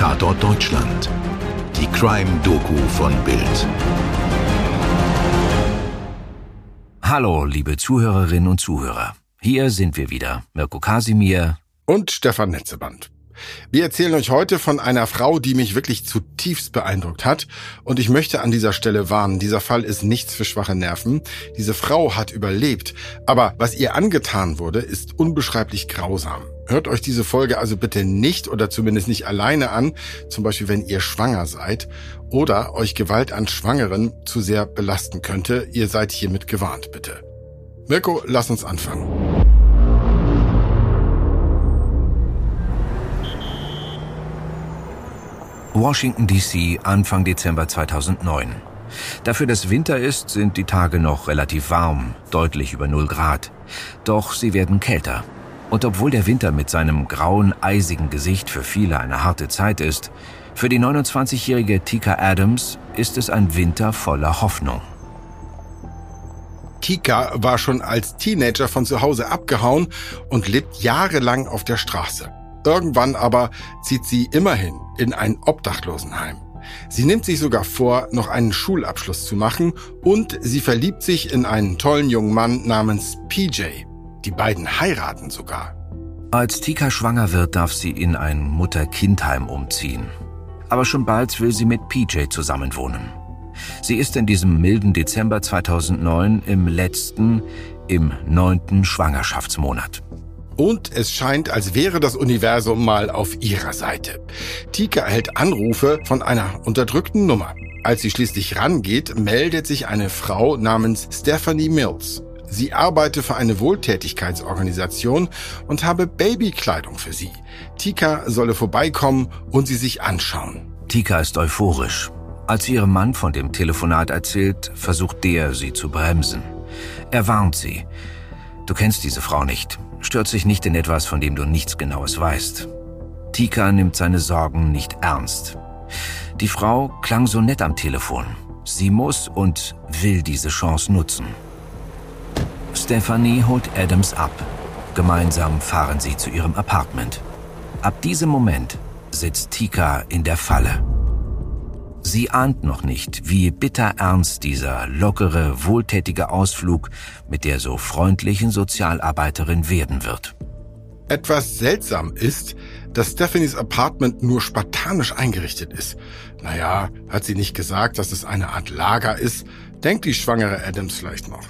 Tatort Deutschland. Die Crime-Doku von Bild. Hallo, liebe Zuhörerinnen und Zuhörer. Hier sind wir wieder. Mirko Kasimir und Stefan Netzeband. Wir erzählen euch heute von einer Frau, die mich wirklich zutiefst beeindruckt hat. Und ich möchte an dieser Stelle warnen, dieser Fall ist nichts für schwache Nerven. Diese Frau hat überlebt. Aber was ihr angetan wurde, ist unbeschreiblich grausam. Hört euch diese Folge also bitte nicht oder zumindest nicht alleine an, zum Beispiel wenn ihr schwanger seid oder euch Gewalt an Schwangeren zu sehr belasten könnte. Ihr seid hiermit gewarnt, bitte. Mirko, lass uns anfangen. Washington DC Anfang Dezember 2009. Dafür dass Winter ist, sind die Tage noch relativ warm, deutlich über 0 Grad. Doch sie werden kälter. Und obwohl der Winter mit seinem grauen, eisigen Gesicht für viele eine harte Zeit ist, für die 29-jährige Tika Adams ist es ein Winter voller Hoffnung. Tika war schon als Teenager von zu Hause abgehauen und lebt jahrelang auf der Straße. Irgendwann aber zieht sie immerhin in ein Obdachlosenheim. Sie nimmt sich sogar vor, noch einen Schulabschluss zu machen und sie verliebt sich in einen tollen jungen Mann namens PJ. Die beiden heiraten sogar. Als Tika schwanger wird, darf sie in ein Mutter-Kind-Heim umziehen. Aber schon bald will sie mit PJ zusammenwohnen. Sie ist in diesem milden Dezember 2009 im letzten, im neunten Schwangerschaftsmonat. Und es scheint, als wäre das Universum mal auf ihrer Seite. Tika erhält Anrufe von einer unterdrückten Nummer. Als sie schließlich rangeht, meldet sich eine Frau namens Stephanie Mills. Sie arbeite für eine Wohltätigkeitsorganisation und habe Babykleidung für sie. Tika solle vorbeikommen und sie sich anschauen. Tika ist euphorisch. Als sie ihrem Mann von dem Telefonat erzählt, versucht der, sie zu bremsen. Er warnt sie. Du kennst diese Frau nicht. Stört sich nicht in etwas, von dem du nichts Genaues weißt. Tika nimmt seine Sorgen nicht ernst. Die Frau klang so nett am Telefon. Sie muss und will diese Chance nutzen. Stephanie holt Adams ab. Gemeinsam fahren sie zu ihrem Apartment. Ab diesem Moment sitzt Tika in der Falle. Sie ahnt noch nicht, wie bitter ernst dieser lockere, wohltätige Ausflug mit der so freundlichen Sozialarbeiterin werden wird. Etwas seltsam ist, dass Stephanies Apartment nur spartanisch eingerichtet ist. Naja, hat sie nicht gesagt, dass es eine Art Lager ist, denkt die schwangere Adams vielleicht noch.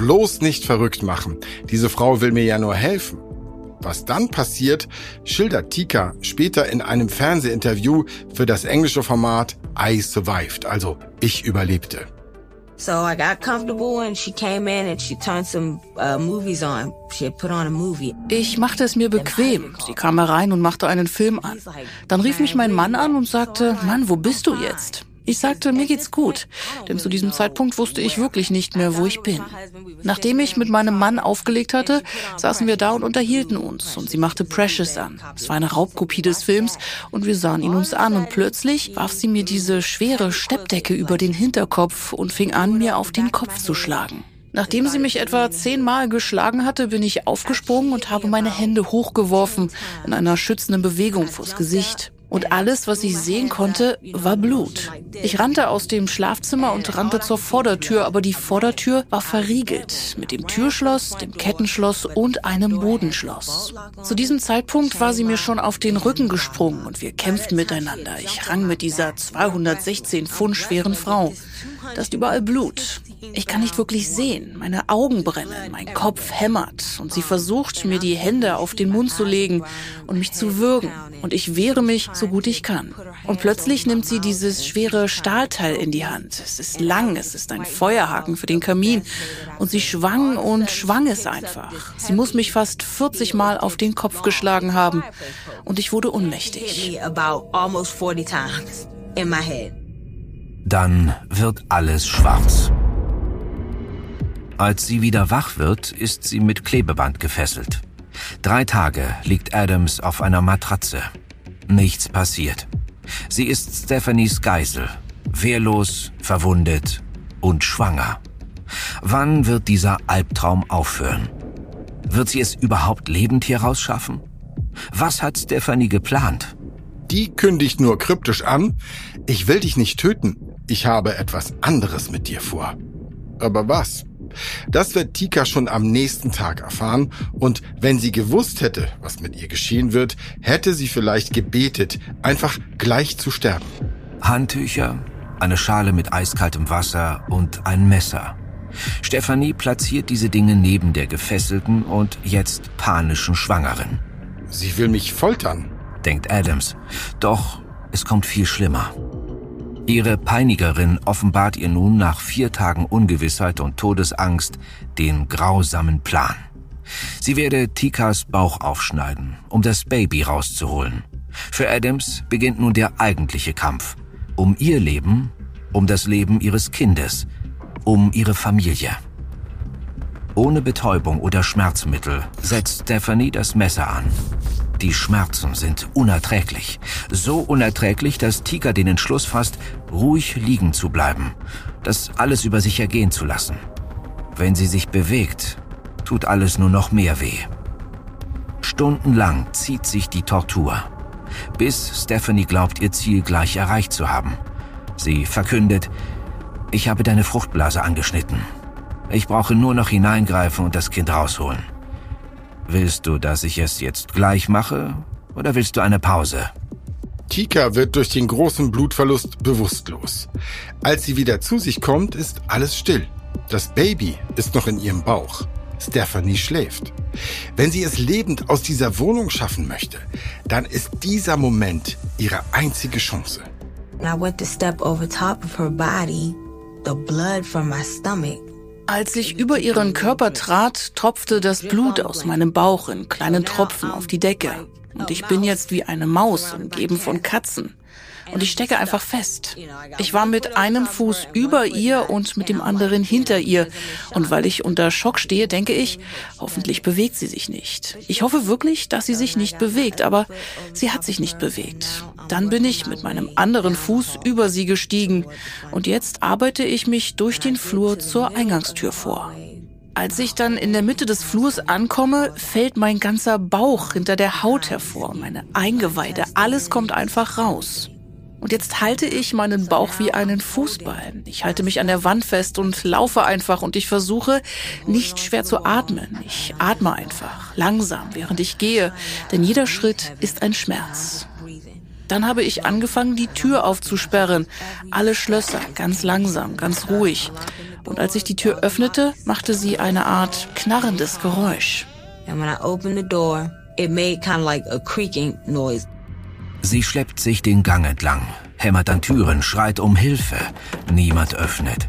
Bloß nicht verrückt machen. Diese Frau will mir ja nur helfen. Was dann passiert, schildert Tika später in einem Fernsehinterview für das englische Format I Survived, also ich überlebte. So I got comfortable and she came in and she turned some uh, movies on. She had put on a movie. Ich machte es mir bequem. Sie kam herein und machte einen Film an. Dann rief mich mein Mann an und sagte, Mann, wo bist du jetzt? Ich sagte, mir geht's gut, denn zu diesem Zeitpunkt wusste ich wirklich nicht mehr, wo ich bin. Nachdem ich mit meinem Mann aufgelegt hatte, saßen wir da und unterhielten uns und sie machte Precious an. Es war eine Raubkopie des Films und wir sahen ihn uns an und plötzlich warf sie mir diese schwere Steppdecke über den Hinterkopf und fing an, mir auf den Kopf zu schlagen. Nachdem sie mich etwa zehnmal geschlagen hatte, bin ich aufgesprungen und habe meine Hände hochgeworfen in einer schützenden Bewegung vors Gesicht. Und alles, was ich sehen konnte, war Blut. Ich rannte aus dem Schlafzimmer und rannte zur Vordertür, aber die Vordertür war verriegelt mit dem Türschloss, dem Kettenschloss und einem Bodenschloss. Zu diesem Zeitpunkt war sie mir schon auf den Rücken gesprungen und wir kämpften miteinander. Ich rang mit dieser 216 Pfund schweren Frau. Da ist überall Blut. Ich kann nicht wirklich sehen. Meine Augen brennen, mein Kopf hämmert und sie versucht, mir die Hände auf den Mund zu legen und mich zu würgen. Und ich wehre mich so gut ich kann. Und plötzlich nimmt sie dieses schwere Stahlteil in die Hand. Es ist lang, es ist ein Feuerhaken für den Kamin. Und sie schwang und schwang es einfach. Sie muss mich fast 40 Mal auf den Kopf geschlagen haben. Und ich wurde ohnmächtig. Dann wird alles schwarz. Als sie wieder wach wird, ist sie mit Klebeband gefesselt. Drei Tage liegt Adams auf einer Matratze. Nichts passiert. Sie ist Stephanies Geisel, wehrlos, verwundet und schwanger. Wann wird dieser Albtraum aufhören? Wird sie es überhaupt lebend hier rausschaffen? Was hat Stephanie geplant? Die kündigt nur kryptisch an, ich will dich nicht töten, ich habe etwas anderes mit dir vor. Aber was? Das wird Tika schon am nächsten Tag erfahren und wenn sie gewusst hätte, was mit ihr geschehen wird, hätte sie vielleicht gebetet, einfach gleich zu sterben. Handtücher, eine Schale mit eiskaltem Wasser und ein Messer. Stephanie platziert diese Dinge neben der gefesselten und jetzt panischen Schwangeren. Sie will mich foltern, denkt Adams. Doch es kommt viel schlimmer. Ihre Peinigerin offenbart ihr nun nach vier Tagen Ungewissheit und Todesangst den grausamen Plan. Sie werde Tikas Bauch aufschneiden, um das Baby rauszuholen. Für Adams beginnt nun der eigentliche Kampf. Um ihr Leben, um das Leben ihres Kindes, um ihre Familie. Ohne Betäubung oder Schmerzmittel setzt Stephanie das Messer an. Die Schmerzen sind unerträglich. So unerträglich, dass Tika den Entschluss fasst, ruhig liegen zu bleiben, das alles über sich ergehen zu lassen. Wenn sie sich bewegt, tut alles nur noch mehr weh. Stundenlang zieht sich die Tortur, bis Stephanie glaubt, ihr Ziel gleich erreicht zu haben. Sie verkündet, ich habe deine Fruchtblase angeschnitten. Ich brauche nur noch hineingreifen und das Kind rausholen. Willst du, dass ich es jetzt gleich mache oder willst du eine Pause? Tika wird durch den großen Blutverlust bewusstlos. Als sie wieder zu sich kommt, ist alles still. Das Baby ist noch in ihrem Bauch. Stephanie schläft. Wenn sie es lebend aus dieser Wohnung schaffen möchte, dann ist dieser Moment ihre einzige Chance. I went to step over top of her body. The blood from my stomach als ich über ihren Körper trat, tropfte das Blut aus meinem Bauch in kleinen Tropfen auf die Decke. Und ich bin jetzt wie eine Maus, umgeben von Katzen und ich stecke einfach fest. Ich war mit einem Fuß über ihr und mit dem anderen hinter ihr. Und weil ich unter Schock stehe, denke ich, hoffentlich bewegt sie sich nicht. Ich hoffe wirklich, dass sie sich nicht bewegt, aber sie hat sich nicht bewegt. Dann bin ich mit meinem anderen Fuß über sie gestiegen und jetzt arbeite ich mich durch den Flur zur Eingangstür vor. Als ich dann in der Mitte des Flurs ankomme, fällt mein ganzer Bauch hinter der Haut hervor, meine Eingeweide, alles kommt einfach raus. Und jetzt halte ich meinen Bauch wie einen Fußball. Ich halte mich an der Wand fest und laufe einfach und ich versuche nicht schwer zu atmen. Ich atme einfach, langsam, während ich gehe, denn jeder Schritt ist ein Schmerz. Dann habe ich angefangen, die Tür aufzusperren. Alle Schlösser, ganz langsam, ganz ruhig. Und als ich die Tür öffnete, machte sie eine Art knarrendes Geräusch. And when I opened the door, it made kind of like a creaking noise. Sie schleppt sich den Gang entlang, hämmert an Türen, schreit um Hilfe. Niemand öffnet.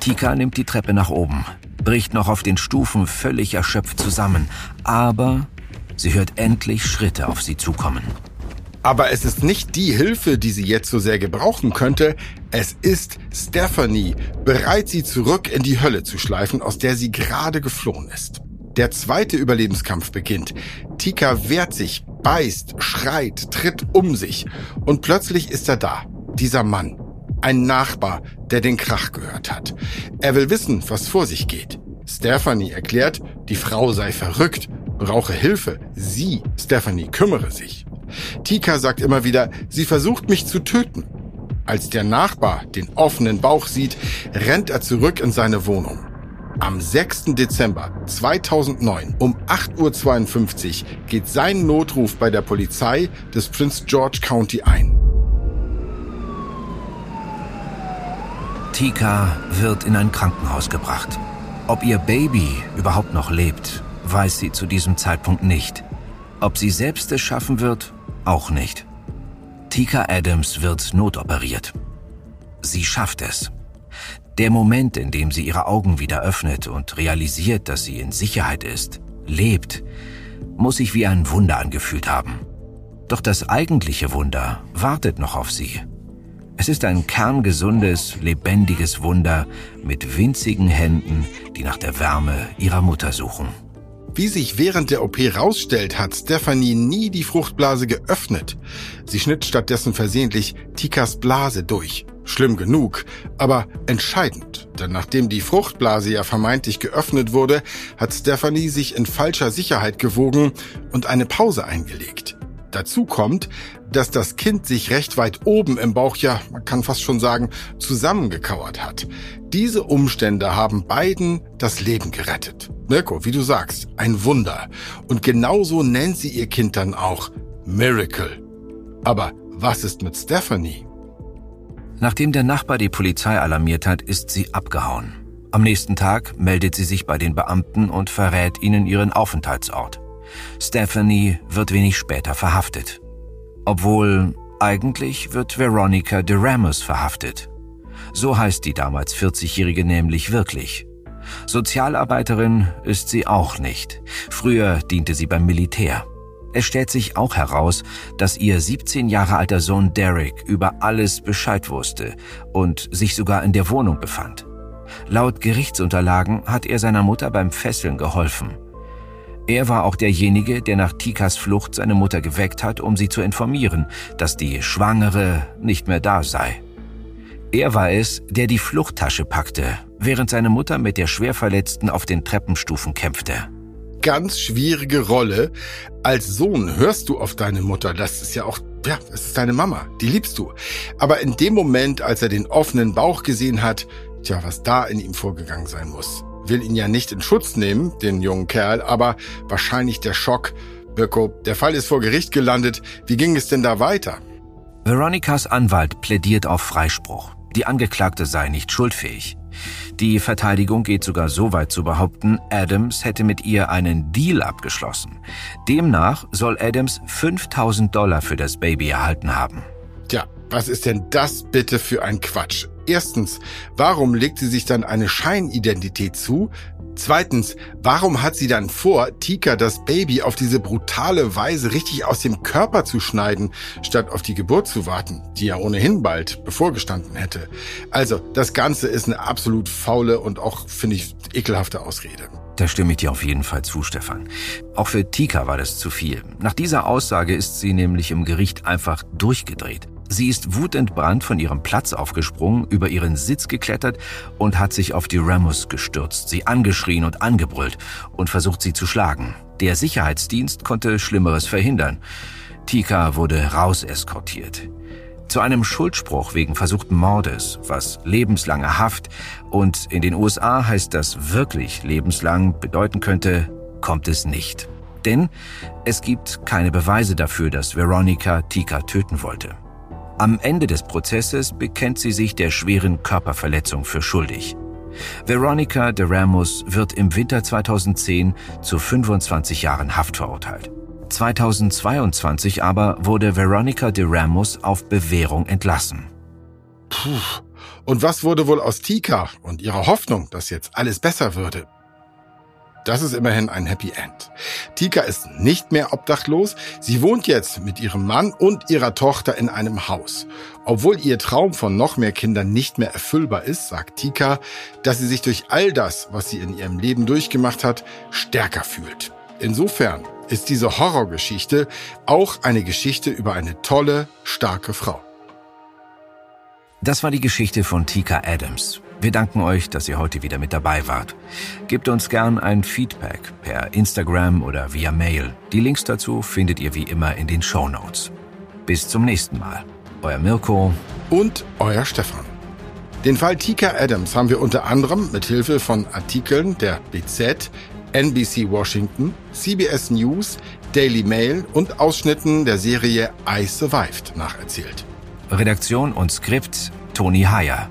Tika nimmt die Treppe nach oben, bricht noch auf den Stufen völlig erschöpft zusammen, aber sie hört endlich Schritte auf sie zukommen. Aber es ist nicht die Hilfe, die sie jetzt so sehr gebrauchen könnte. Es ist Stephanie, bereit, sie zurück in die Hölle zu schleifen, aus der sie gerade geflohen ist. Der zweite Überlebenskampf beginnt. Tika wehrt sich, beißt, schreit, tritt um sich. Und plötzlich ist er da. Dieser Mann. Ein Nachbar, der den Krach gehört hat. Er will wissen, was vor sich geht. Stephanie erklärt, die Frau sei verrückt, brauche Hilfe. Sie, Stephanie, kümmere sich. Tika sagt immer wieder, sie versucht mich zu töten. Als der Nachbar den offenen Bauch sieht, rennt er zurück in seine Wohnung. Am 6. Dezember 2009 um 8.52 Uhr geht sein Notruf bei der Polizei des Prince George County ein. Tika wird in ein Krankenhaus gebracht. Ob ihr Baby überhaupt noch lebt, weiß sie zu diesem Zeitpunkt nicht. Ob sie selbst es schaffen wird, auch nicht. Tika Adams wird notoperiert. Sie schafft es. Der Moment, in dem sie ihre Augen wieder öffnet und realisiert, dass sie in Sicherheit ist, lebt, muss sich wie ein Wunder angefühlt haben. Doch das eigentliche Wunder wartet noch auf sie. Es ist ein kerngesundes, lebendiges Wunder mit winzigen Händen, die nach der Wärme ihrer Mutter suchen. Wie sich während der OP rausstellt, hat Stephanie nie die Fruchtblase geöffnet. Sie schnitt stattdessen versehentlich Tikas Blase durch. Schlimm genug, aber entscheidend, denn nachdem die Fruchtblase ja vermeintlich geöffnet wurde, hat Stephanie sich in falscher Sicherheit gewogen und eine Pause eingelegt. Dazu kommt, dass das Kind sich recht weit oben im Bauch, ja, man kann fast schon sagen, zusammengekauert hat. Diese Umstände haben beiden das Leben gerettet. Mirko, wie du sagst, ein Wunder. Und genauso nennt sie ihr Kind dann auch Miracle. Aber was ist mit Stephanie? Nachdem der Nachbar die Polizei alarmiert hat, ist sie abgehauen. Am nächsten Tag meldet sie sich bei den Beamten und verrät ihnen ihren Aufenthaltsort. Stephanie wird wenig später verhaftet. Obwohl eigentlich wird Veronica de Ramos verhaftet. So heißt die damals 40-Jährige nämlich wirklich. Sozialarbeiterin ist sie auch nicht. Früher diente sie beim Militär. Es stellt sich auch heraus, dass ihr 17 Jahre alter Sohn Derek über alles Bescheid wusste und sich sogar in der Wohnung befand. Laut Gerichtsunterlagen hat er seiner Mutter beim Fesseln geholfen. Er war auch derjenige, der nach Tikas Flucht seine Mutter geweckt hat, um sie zu informieren, dass die Schwangere nicht mehr da sei. Er war es, der die Fluchttasche packte, während seine Mutter mit der Schwerverletzten auf den Treppenstufen kämpfte. Ganz schwierige Rolle. Als Sohn hörst du auf deine Mutter. Das ist ja auch, ja, das ist deine Mama. Die liebst du. Aber in dem Moment, als er den offenen Bauch gesehen hat, tja, was da in ihm vorgegangen sein muss will ihn ja nicht in Schutz nehmen, den jungen Kerl, aber wahrscheinlich der Schock. Birko, der Fall ist vor Gericht gelandet. Wie ging es denn da weiter? Veronikas Anwalt plädiert auf Freispruch. Die Angeklagte sei nicht schuldfähig. Die Verteidigung geht sogar so weit zu behaupten, Adams hätte mit ihr einen Deal abgeschlossen. Demnach soll Adams 5000 Dollar für das Baby erhalten haben. Tja, was ist denn das bitte für ein Quatsch? Erstens, warum legt sie sich dann eine Scheinidentität zu? Zweitens, warum hat sie dann vor, Tika das Baby auf diese brutale Weise richtig aus dem Körper zu schneiden, statt auf die Geburt zu warten, die ja ohnehin bald bevorgestanden hätte? Also, das Ganze ist eine absolut faule und auch, finde ich, ekelhafte Ausrede. Da stimme ich dir auf jeden Fall zu, Stefan. Auch für Tika war das zu viel. Nach dieser Aussage ist sie nämlich im Gericht einfach durchgedreht. Sie ist wutentbrannt von ihrem Platz aufgesprungen, über ihren Sitz geklettert und hat sich auf die Ramos gestürzt, sie angeschrien und angebrüllt und versucht sie zu schlagen. Der Sicherheitsdienst konnte Schlimmeres verhindern. Tika wurde rauseskortiert. Zu einem Schuldspruch wegen versuchten Mordes, was lebenslange Haft und in den USA heißt das wirklich lebenslang bedeuten könnte, kommt es nicht. Denn es gibt keine Beweise dafür, dass Veronica Tika töten wollte. Am Ende des Prozesses bekennt sie sich der schweren Körperverletzung für schuldig. Veronica de Ramos wird im Winter 2010 zu 25 Jahren Haft verurteilt. 2022 aber wurde Veronica de Ramos auf Bewährung entlassen. Puh. Und was wurde wohl aus Tika und ihrer Hoffnung, dass jetzt alles besser würde? Das ist immerhin ein Happy End. Tika ist nicht mehr obdachlos. Sie wohnt jetzt mit ihrem Mann und ihrer Tochter in einem Haus. Obwohl ihr Traum von noch mehr Kindern nicht mehr erfüllbar ist, sagt Tika, dass sie sich durch all das, was sie in ihrem Leben durchgemacht hat, stärker fühlt. Insofern ist diese Horrorgeschichte auch eine Geschichte über eine tolle, starke Frau. Das war die Geschichte von Tika Adams. Wir danken euch, dass ihr heute wieder mit dabei wart. Gebt uns gern ein Feedback per Instagram oder via Mail. Die Links dazu findet ihr wie immer in den Show Notes. Bis zum nächsten Mal. Euer Mirko und euer Stefan. Den Fall Tika Adams haben wir unter anderem mit Hilfe von Artikeln der BZ, NBC Washington, CBS News, Daily Mail und Ausschnitten der Serie I Survived nacherzählt. Redaktion und Skript Toni Heyer.